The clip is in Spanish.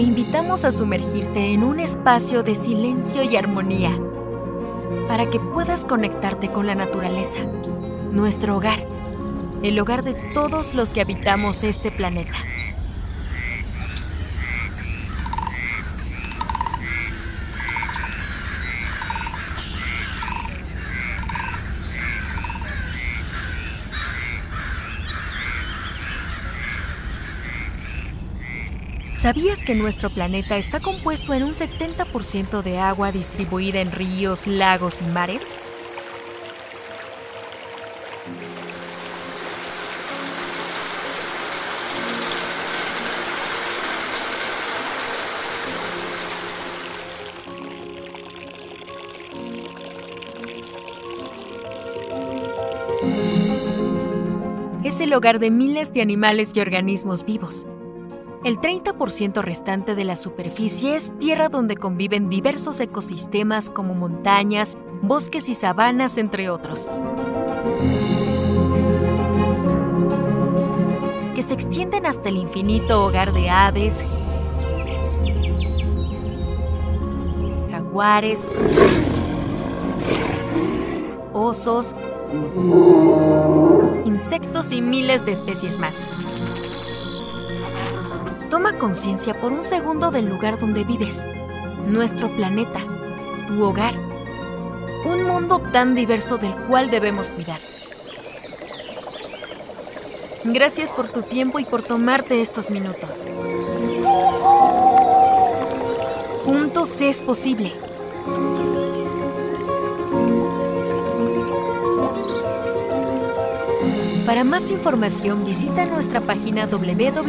invitamos a sumergirte en un espacio de silencio y armonía para que puedas conectarte con la naturaleza, nuestro hogar, el hogar de todos los que habitamos este planeta. ¿Sabías que nuestro planeta está compuesto en un 70% de agua distribuida en ríos, lagos y mares? Es el hogar de miles de animales y organismos vivos. El 30% restante de la superficie es tierra donde conviven diversos ecosistemas como montañas, bosques y sabanas, entre otros. Que se extienden hasta el infinito hogar de aves, jaguares, osos, insectos y miles de especies más. Toma conciencia por un segundo del lugar donde vives, nuestro planeta, tu hogar, un mundo tan diverso del cual debemos cuidar. Gracias por tu tiempo y por tomarte estos minutos. Juntos es posible. Para más información visita nuestra página www.org.bo.